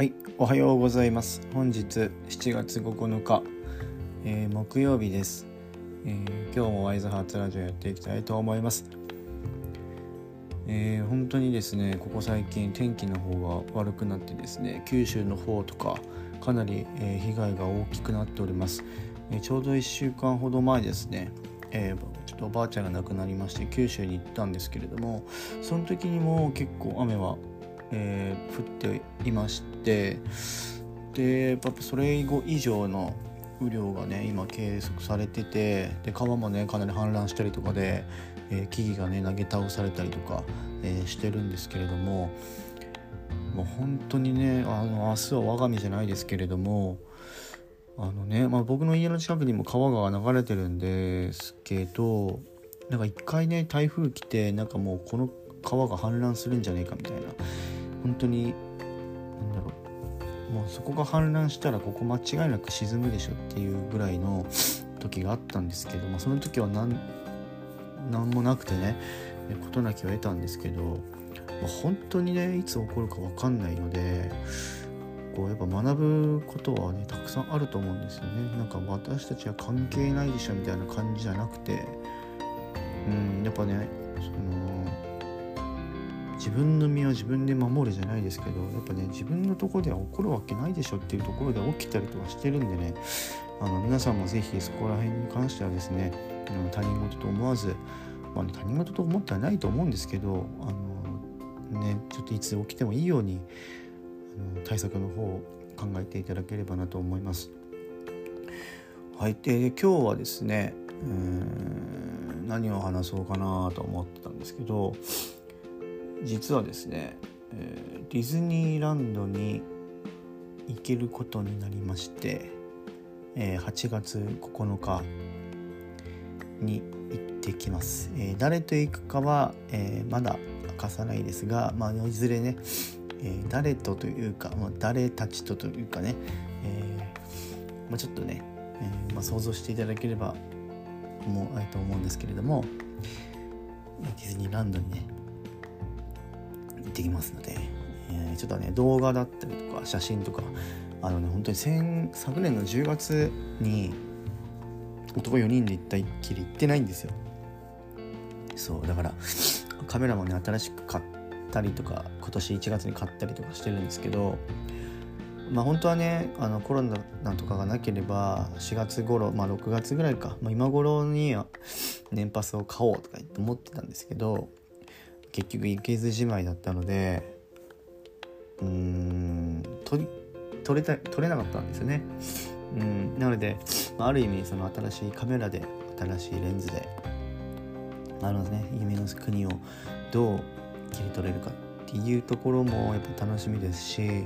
はい、おはようございます。本日7月9日、えー木曜日です、えー今日もワイズハーツラジオやっていきたいと思います。えー本当にですね、ここ最近天気の方が悪くなってですね、九州の方とかかなり、えー被害が大きくなっております。えーちょうど1週間ほど前ですね、えーちょっとおばあちゃんが亡くなりまして九州に行ったんですけれどもその時にも結構雨はえー降っていましてでやっぱそれ以上の雨量がね今計測されててで川もねかなり氾濫したりとかで、えー木々がね投げ倒されたりとか、えーしてるんですけれどももう本当にねあの明日は我が身じゃないですけれどもあのね、まあ、僕の家の近くにも川が流れてるんですけどなんか一回ね台風来てなんかもうこの川が氾濫するんじゃねえかみたいな本当になんだろう。もうそこが氾濫したらここ間違いなく沈むでしょっていうぐらいの時があったんですけど、まあ、その時は何何もなくてね事なきを得たんですけど、まあ、本当にねいつ起こるか分かんないのでこうやっぱ学ぶことはねたくさんあると思うんですよね。なんか私たちは関係ないでしょみたいな感じじゃなくてうんやっぱねその自分の身は自分で守るじゃないですけどやっぱね自分のとこでは起こるわけないでしょっていうところで起きたりとかしてるんでねあの皆さんもぜひそこら辺に関してはですね他人事と思わず、まあ、他人事と思ってはないと思うんですけどあの、ね、ちょっといつ起きてもいいようにあの対策の方を考えていただければなと思います。はい、で今日はですねうーん何を話そうかなと思ってたんですけど実はですね、えディズニーランドに行けることになりまして、え8月9日に行ってきます、え誰と行くかは、えまだ明かさないですが、まあ、いずれね、え誰とというか、まあ、誰たちとというかね、えまあ、ちょっとね、えまあ、想像していただければ思うえーと思うんですけれどもディズニーランドにね行ってきますので、えーちょっとね動画だったりとか写真とかあのね本当に先昨年の10月に男4人で行ったっきり行ってないんですよ。そうだからカメラもね新しく買ったりとか今年1月に買ったりとかしてるんですけどまあ本当はねあのコロナなんとかがなければ4月頃まあ6月ぐらいか、まあ、今頃には年パスを買おうとか言って思ってたんですけど結局行けずじまいだったのでうーん取り取れた取れなかったんですよね。うん、なので、まあ、ある意味その新しいカメラで新しいレンズであのね夢の国をどう切り取れるかっていうところもやっぱ楽しみですし、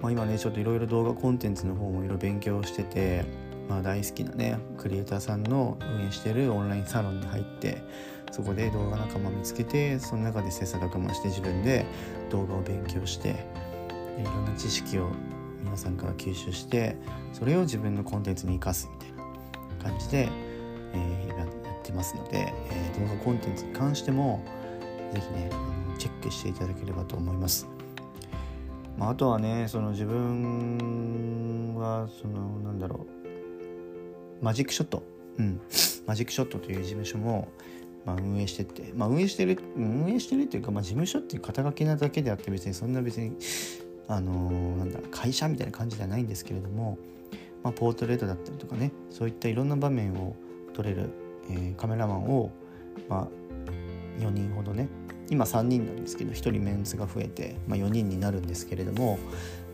まあ、今ねちょっといろいろ動画コンテンツの方もいろいろ勉強してて、まあ、大好きなねクリエイターさんの運営してるオンラインサロンに入ってそこで動画仲間見つけてその中で切磋琢磨して自分で動画を勉強していろんな知識を皆さんから吸収してそれを自分のコンテンツに生かすみたいな感じで、えーやってますので、えー動画コンテンツに関しても是非ねチェックしていただければと思います。まあ、あとはねその自分はそのなんだろうマジックショット、うん、マジックショットという事務所も、まあ、運営してて、まあ、運営してる運営してるっていうか、まあ、事務所っていう肩書きなだけであって別にそんな別にあのーなんだ会社みたいな感じではないんですけれども、まあ、ポートレートだったりとかねそういったいろんな場面を撮れる、えーカメラマンを、まあ、4人ほどね今3人なんですけど1人メンツが増えて、まあ、4人になるんですけれども、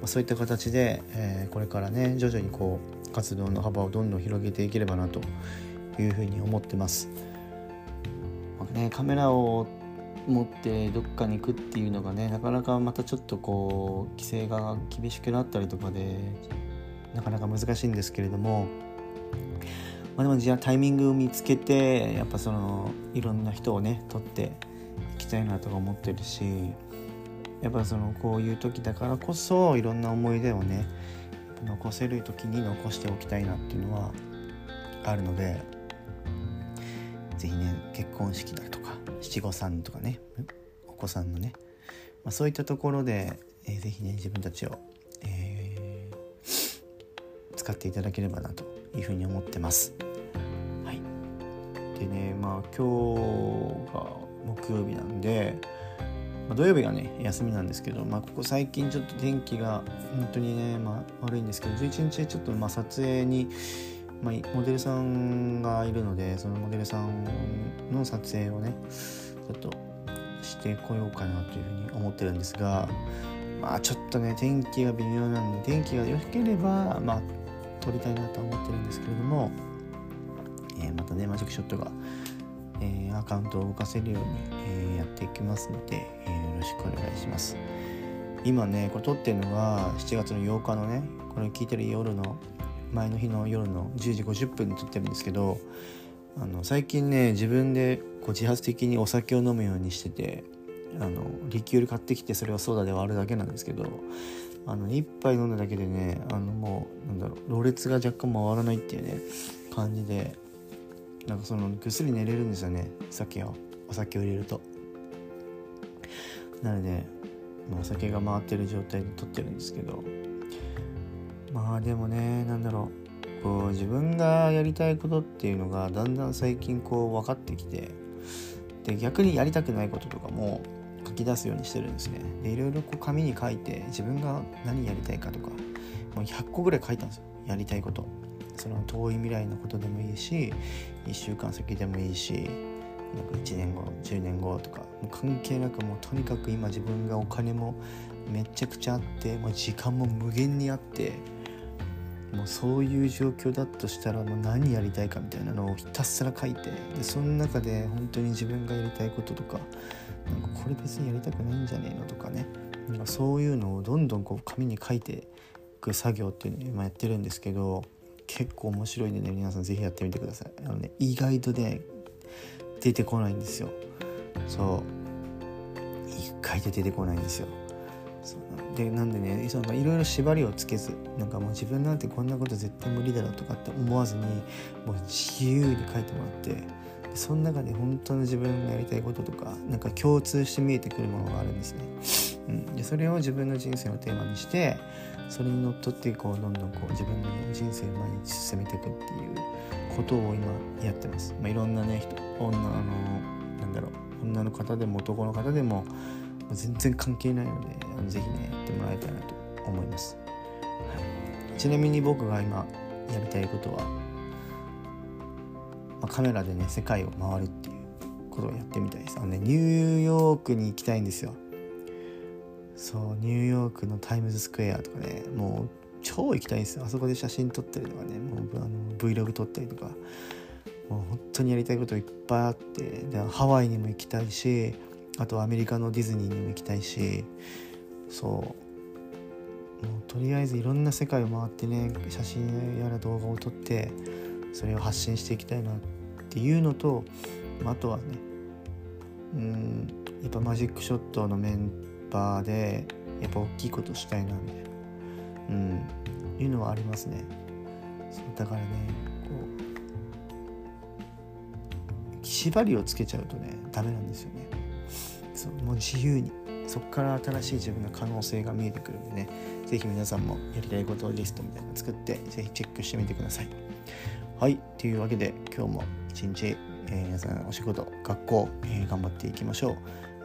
まあ、そういった形で、えーこれからね徐々にこう活動の幅をどんどん広げていければなというふうに思ってます。ね、カメラを持ってどっかに行くっていうのがねなかなかまたちょっとこう規制が厳しくなったりとかでなかなか難しいんですけれども、まあ、でもじゃあタイミングを見つけてやっぱそのいろんな人をね撮っていきたいなとか思ってるしやっぱそのこういう時だからこそいろんな思い出をね残せる時に残しておきたいなっていうのはあるのでぜひね結婚式だとか七五三とかねお子さんのね、まあ、そういったところで、えー、ぜひね自分たちを、えー、使っていただければなというふうに思ってます。はい、でねまあ今日が木曜日なんで、まあ、土曜日がね休みなんですけど、まあ、ここ最近ちょっと天気が本当にね、まあ、悪いんですけど11日ちょっとまあ撮影にまあ、モデルさんがいるのでそのモデルさんの撮影をねちょっとしてこようかなというふうに思ってるんですがまあちょっとね天気が微妙なんで天気が良ければまあ撮りたいなと思ってるんですけれども、えー、またねマジックショットが、えー、アカウントを動かせるように、えー、やっていきますので、えよろしくお願いします。今ねこれ撮ってるのが7月の8日のねこれ聞いてる夜の前の日の夜の10時50分に撮ってるんですけどあの最近ね自分でこう自発的にお酒を飲むようにしててあのリキュール買ってきてそれをソーダで割るだけなんですけどあの1杯飲んだだけでねあのもうなんだろうろれつが若干回らないっていうね感じでなんかそのぐっすり寝れるんですよね酒を。お酒を入れると。なので、まあ、お酒が回ってる状態で撮ってるんですけどまあでもねなんだろう。こう自分がやりたいことっていうのがだんだん最近こう分かってきてで逆にやりたくないこととかも書き出すようにしてるんですね。でいろいろこう紙に書いて自分が何やりたいかとかもう100個ぐらい書いたんですよ。やりたいこと。その遠い未来のことでもいいし1週間先でもいいしなんか1年後10年後とかもう関係なくもうとにかく今自分がお金もめちゃくちゃあってもう時間も無限にあってもうそういう状況だとしたらもう何やりたいかみたいなのをひたすら書いてでその中で本当に自分がやりたいこととかなんかこれ別にやりたくないんじゃねえのとかね。なんかそういうのをどんどんこう紙に書いていく作業っていうのを今やってるんですけど結構面白いんでね皆さん是非やってみてください。あのね意外とね出てこないんですよ。そう。一回で出てこないんですよ。でなんでねいろいろ縛りをつけずなんかもう自分なんてこんなこと絶対無理だろうとかって思わずにもう自由に書いてもらってその中で本当の自分がやりたいこととかなんか共通して見えてくるものがあるんですね。うん、でそれを自分の人生のテーマにしてそれにのっとってこうどんどんこう自分の人生を毎日進めていくっていうことを今やってます。まあ、いろんなね人女のなんだろう女の方でも男の方でも全然関係ないので是非ねやってもらいたいなと思います、はい、ちなみに僕が今やりたいことは、まあ、カメラでね世界を回るっていうことをやってみたいです。あのねニューヨークに行きたいんですよ。そうニューヨークのタイムズスクエアとかねもう超行きたいんですよ。あそこで写真撮ったりとかねもうあの Vlog 撮ったりとかもう本当にやりたいこといっぱいあってでハワイにも行きたいしあとアメリカのディズニーにも行きたいしそう。もうとりあえずいろんな世界を回ってね写真やら動画を撮ってそれを発信していきたいなっていうのとあとはねうんやっぱマジックショットのメンバーでやっぱ大きいことしたいなみたいなうんいうのはありますね。そうだからねこう縛りをつけちゃうとねダメなんですよね。そうもう自由にそこから新しい自分の可能性が見えてくるんでね。是非皆さんもやりたいことリストみたいなの作って是非チェックしてみてください。はいというわけで今日も一日、えー、皆さんお仕事学校、えー、頑張っていきましょう、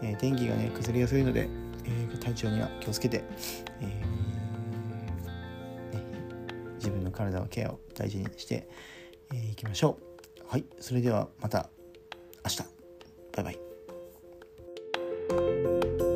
えー、天気がね崩れやすいので、え体調には気をつけて、えね、自分の体のケアを大事にしてい、えきましょう。はいそれではまた明日。バイバイ。Música